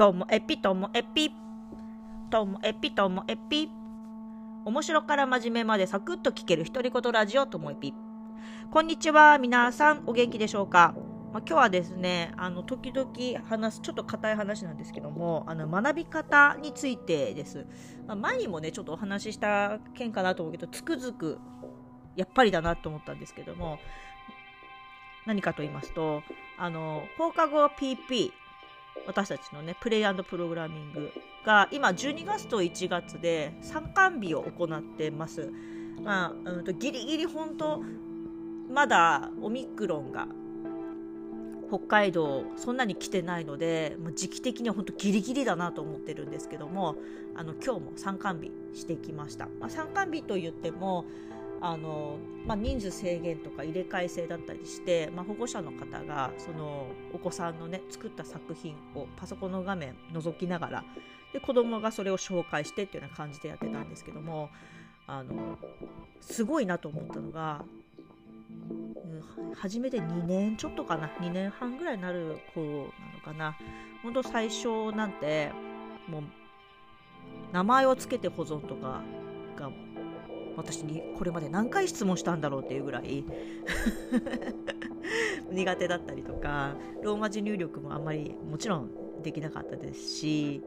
ともえぴともえぴともえぴともえぴ面白から真面目までサクッと聞ける。独り言ラジオともえぴこんにちは。皆さんお元気でしょうか、まあ、今日はですねあの時々話すちょっと硬い話なんですけどもあの学び方についてです、まあ、前にもねちょっとお話しした件かなと思うけどつくづくやっぱりだなと思ったんですけども何かと言いますとあの放課後 PP 私たちのねプレイプログラミングが今12月と1月で参観日を行ってます。まあ、うんとギリギリ本当まだオミクロンが北海道そんなに来てないので、まあ、時期的には本当ギリギリだなと思ってるんですけどもあの今日も参観日してきました、まあ、参観日といってもあの、まあ、人数制限とか入れ替え制だったりして、まあ、保護者の方がそのお子さんのね作った作品をパソコンの画面覗きながらで子供がそれを紹介してっていうような感じでやってたんですけどもあのすごいなと思ったのが、うん、初めて2年ちょっとかな2年半ぐらいになる子なのかな。本当最初なんてもう名前を付けて保存とかが私にこれまで何回質問したんだろうっていうぐらい 苦手だったりとかローマ字入力もあんまりもちろんできなかったですし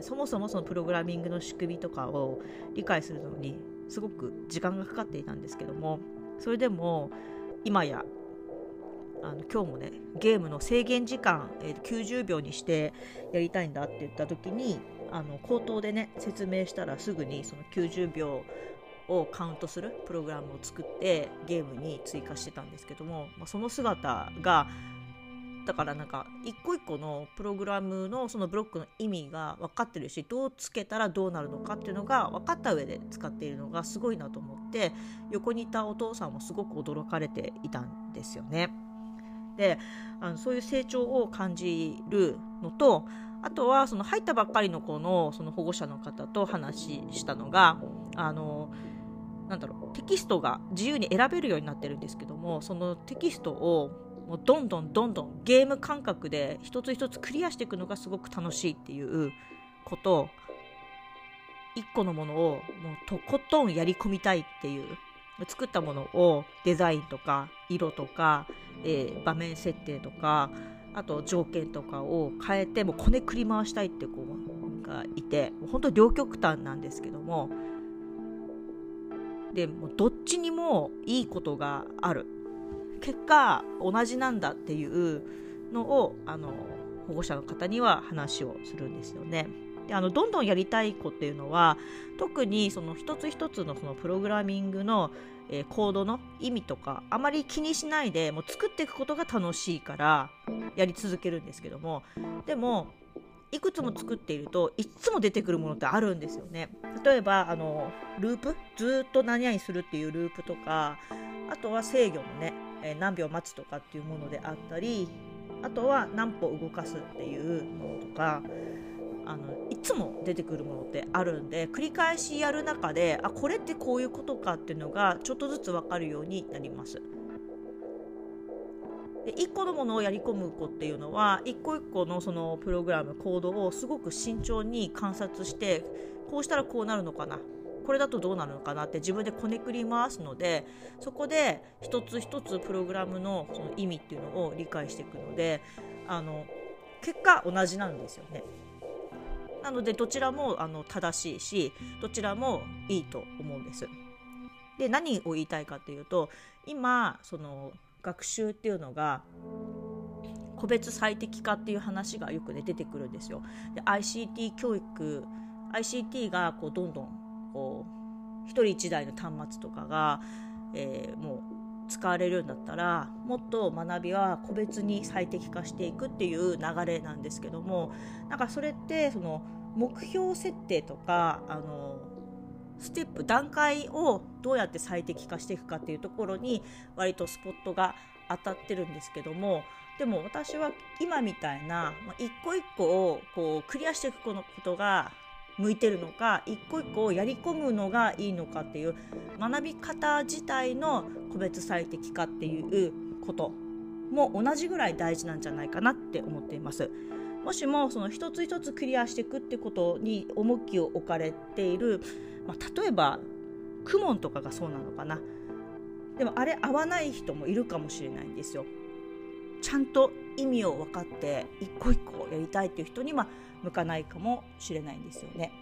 そもそもそのプログラミングの仕組みとかを理解するのにすごく時間がかかっていたんですけどもそれでも今やあの今日もねゲームの制限時間、えー、90秒にしてやりたいんだって言った時にあの口頭でね説明したらすぐにその90秒をカウントするプログラムを作ってゲームに追加してたんですけども、まあ、その姿がだからなんか一個一個のプログラムのそのブロックの意味が分かってるしどうつけたらどうなるのかっていうのが分かった上で使っているのがすごいなと思って横にいたお父さんもすごく驚かれていたんですよね。であのそういう成長を感じるのとあとはその入ったばっかりの子のその保護者の方と話したのがあのなんだろうテキストが自由に選べるようになってるんですけどもそのテキストをもうどんどんどんどんゲーム感覚で一つ一つクリアしていくのがすごく楽しいっていうこと一個のものをもうとことんやり込みたいっていう作ったものをデザインとか色とか、えー、場面設定とかあと条件とかを変えてもうこねくり回したいって子がいて本当両極端なんですけどもでもどっちにもいいことがある結果同じなんだっていうのをあの保護者の方には話をするんですよね。であのどんどんやりたい子っていうのは特にその一つ一つのそのプログラミングの、えー、コードの意味とかあまり気にしないでもう作っていくことが楽しいからやり続けるんですけどもでもいくつも作っているといつも出てくるものってあるんですよね。例えばあのループ？ずっと何々するっていうループとかあとは制御のね、え何秒待つとかっていうものであったりあとは何歩動かすっていうものとかあのいつも出てくるものってあるんで繰り返しやる中であこれってこういうことかっていうのがちょっとずつ分かるようになります。で1個のものをやり込む子っていうのは1個1個のそのプログラムコードをすごく慎重に観察してこうしたらこうなるのかなこれだとどうなるのかなって自分でこねくり回すのでそこで一つ一つプログラムのその意味っていうのを理解していくのであの結果同じなんですよね。なのでどちらもあの正しいしどちらもいいと思うんです。で何を言いたいかというと今その学習っていうのが個別最適化っていう話がよく、ね、出てくるんですよ。で ICT 教育 ICT がこうどんどんこう1人1台の端末とかが、えー、もう使われるようになったらもっと学びは個別に最適化していくっていう流れなんですけどもなんかそれってその目標設定とかあのステップ段階をどうやって最適化していくかっていうところに割とスポットが当たってるんですけどもでも私は今みたいな、一個一個をこうクリアしていくことが向いてるのか一個一個をやり込むのがいいのかっていう学び方自体の個別最適化っていうことも同じぐらい大事なんじゃないかなって思っています。もしもその一つ一つクリアしていくってことに重きを置かれている、まあ、例えばクモンとかがそうなのかなでもあれ合わない人もいるかもしれないんですよちゃんと意味を分かって一個一個やりたいっていう人には向かないかもしれないんですよね。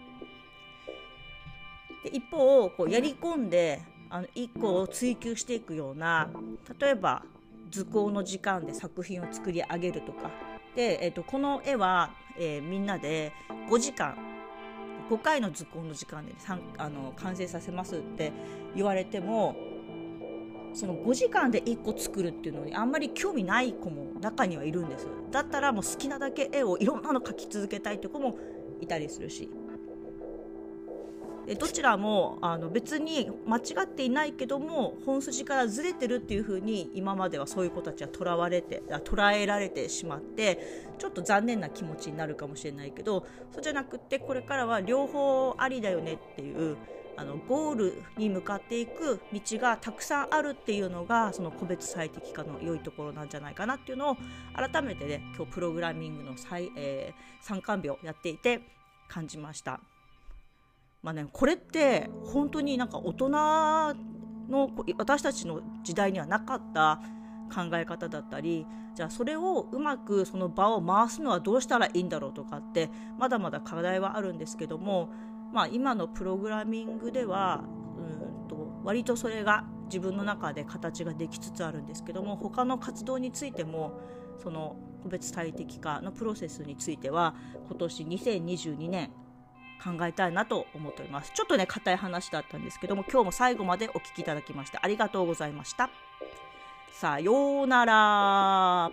で一方こうやり込んであの一個を追求していくような例えば図工の時間で作品を作り上げるとかで、えーと、この絵は、えー、みんなで5時間5回の図工の時間であの完成させますって言われてもその5時間で1個作るっていうのにあんまり興味ない子も中にはいるんです。よだったらもう好きなだけ絵をいろんなの描き続けたいって子もいたりするし。どちらもあの別に間違っていないけども本筋からずれてるっていう風に今まではそういう子たちはとらわれて捉えられてしまってちょっと残念な気持ちになるかもしれないけどそうじゃなくってこれからは両方ありだよねっていうあのゴールに向かっていく道がたくさんあるっていうのがその個別最適化の良いところなんじゃないかなっていうのを改めてね今日プログラミングの最、えー、参観日をやっていて感じました。まあね、これって本当になんか大人の私たちの時代にはなかった考え方だったりじゃあそれをうまくその場を回すのはどうしたらいいんだろうとかってまだまだ課題はあるんですけども、まあ、今のプログラミングではうんと割とそれが自分の中で形ができつつあるんですけども他の活動についてもその個別最適化のプロセスについては今年2022年考えたいなと思っております。ちょっとね、硬い話だったんですけども、今日も最後までお聴きいただきましてありがとうございました。さようなら。